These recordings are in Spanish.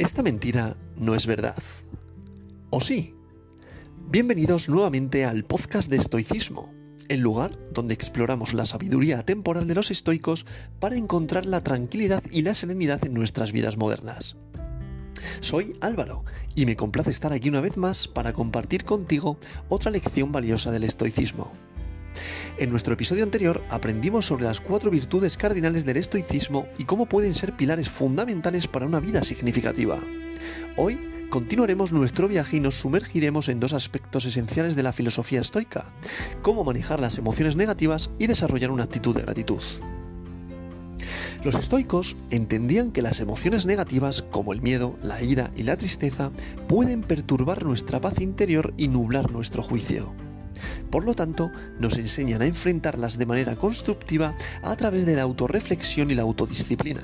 Esta mentira no es verdad. ¿O sí? Bienvenidos nuevamente al podcast de estoicismo, el lugar donde exploramos la sabiduría temporal de los estoicos para encontrar la tranquilidad y la serenidad en nuestras vidas modernas. Soy Álvaro y me complace estar aquí una vez más para compartir contigo otra lección valiosa del estoicismo. En nuestro episodio anterior aprendimos sobre las cuatro virtudes cardinales del estoicismo y cómo pueden ser pilares fundamentales para una vida significativa. Hoy continuaremos nuestro viaje y nos sumergiremos en dos aspectos esenciales de la filosofía estoica, cómo manejar las emociones negativas y desarrollar una actitud de gratitud. Los estoicos entendían que las emociones negativas, como el miedo, la ira y la tristeza, pueden perturbar nuestra paz interior y nublar nuestro juicio. Por lo tanto, nos enseñan a enfrentarlas de manera constructiva a través de la autorreflexión y la autodisciplina.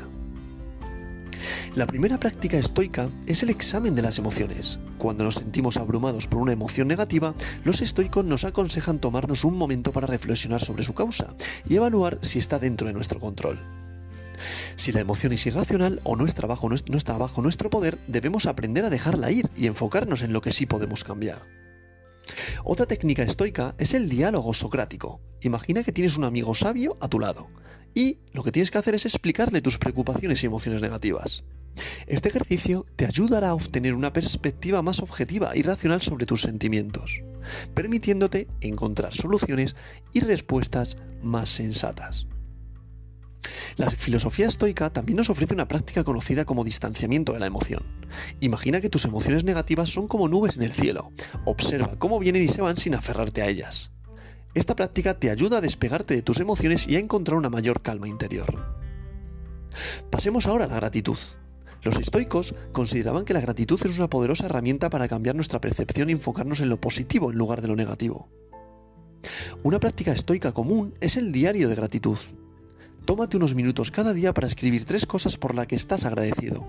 La primera práctica estoica es el examen de las emociones. Cuando nos sentimos abrumados por una emoción negativa, los estoicos nos aconsejan tomarnos un momento para reflexionar sobre su causa y evaluar si está dentro de nuestro control. Si la emoción es irracional o no está bajo, nuestro poder, debemos aprender a dejarla ir y enfocarnos en lo que sí podemos cambiar. Otra técnica estoica es el diálogo socrático. Imagina que tienes un amigo sabio a tu lado y lo que tienes que hacer es explicarle tus preocupaciones y emociones negativas. Este ejercicio te ayudará a obtener una perspectiva más objetiva y racional sobre tus sentimientos, permitiéndote encontrar soluciones y respuestas más sensatas. La filosofía estoica también nos ofrece una práctica conocida como distanciamiento de la emoción. Imagina que tus emociones negativas son como nubes en el cielo. Observa cómo vienen y se van sin aferrarte a ellas. Esta práctica te ayuda a despegarte de tus emociones y a encontrar una mayor calma interior. Pasemos ahora a la gratitud. Los estoicos consideraban que la gratitud es una poderosa herramienta para cambiar nuestra percepción y enfocarnos en lo positivo en lugar de lo negativo. Una práctica estoica común es el diario de gratitud. Tómate unos minutos cada día para escribir tres cosas por las que estás agradecido.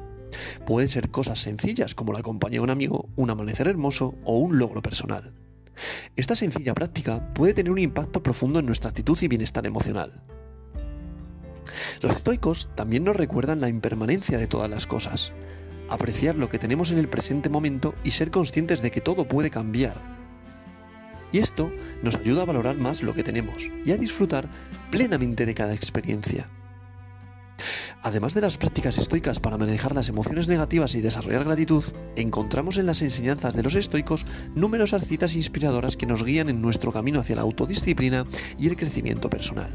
Pueden ser cosas sencillas como la compañía de un amigo, un amanecer hermoso o un logro personal. Esta sencilla práctica puede tener un impacto profundo en nuestra actitud y bienestar emocional. Los estoicos también nos recuerdan la impermanencia de todas las cosas, apreciar lo que tenemos en el presente momento y ser conscientes de que todo puede cambiar y esto nos ayuda a valorar más lo que tenemos y a disfrutar plenamente de cada experiencia. Además de las prácticas estoicas para manejar las emociones negativas y desarrollar gratitud, encontramos en las enseñanzas de los estoicos numerosas citas inspiradoras que nos guían en nuestro camino hacia la autodisciplina y el crecimiento personal.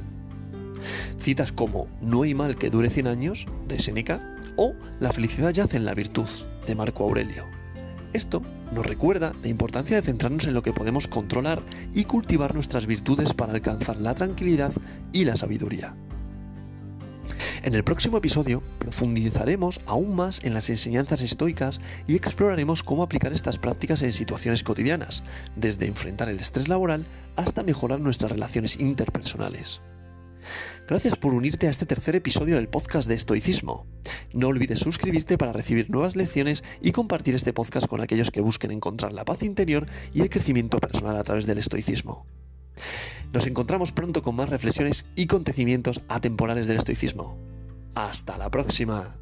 Citas como No hay mal que dure 100 años, de Seneca, o La felicidad yace en la virtud, de Marco Aurelio. Esto nos recuerda la importancia de centrarnos en lo que podemos controlar y cultivar nuestras virtudes para alcanzar la tranquilidad y la sabiduría. En el próximo episodio profundizaremos aún más en las enseñanzas estoicas y exploraremos cómo aplicar estas prácticas en situaciones cotidianas, desde enfrentar el estrés laboral hasta mejorar nuestras relaciones interpersonales. Gracias por unirte a este tercer episodio del podcast de Estoicismo. No olvides suscribirte para recibir nuevas lecciones y compartir este podcast con aquellos que busquen encontrar la paz interior y el crecimiento personal a través del estoicismo. Nos encontramos pronto con más reflexiones y acontecimientos atemporales del estoicismo. Hasta la próxima.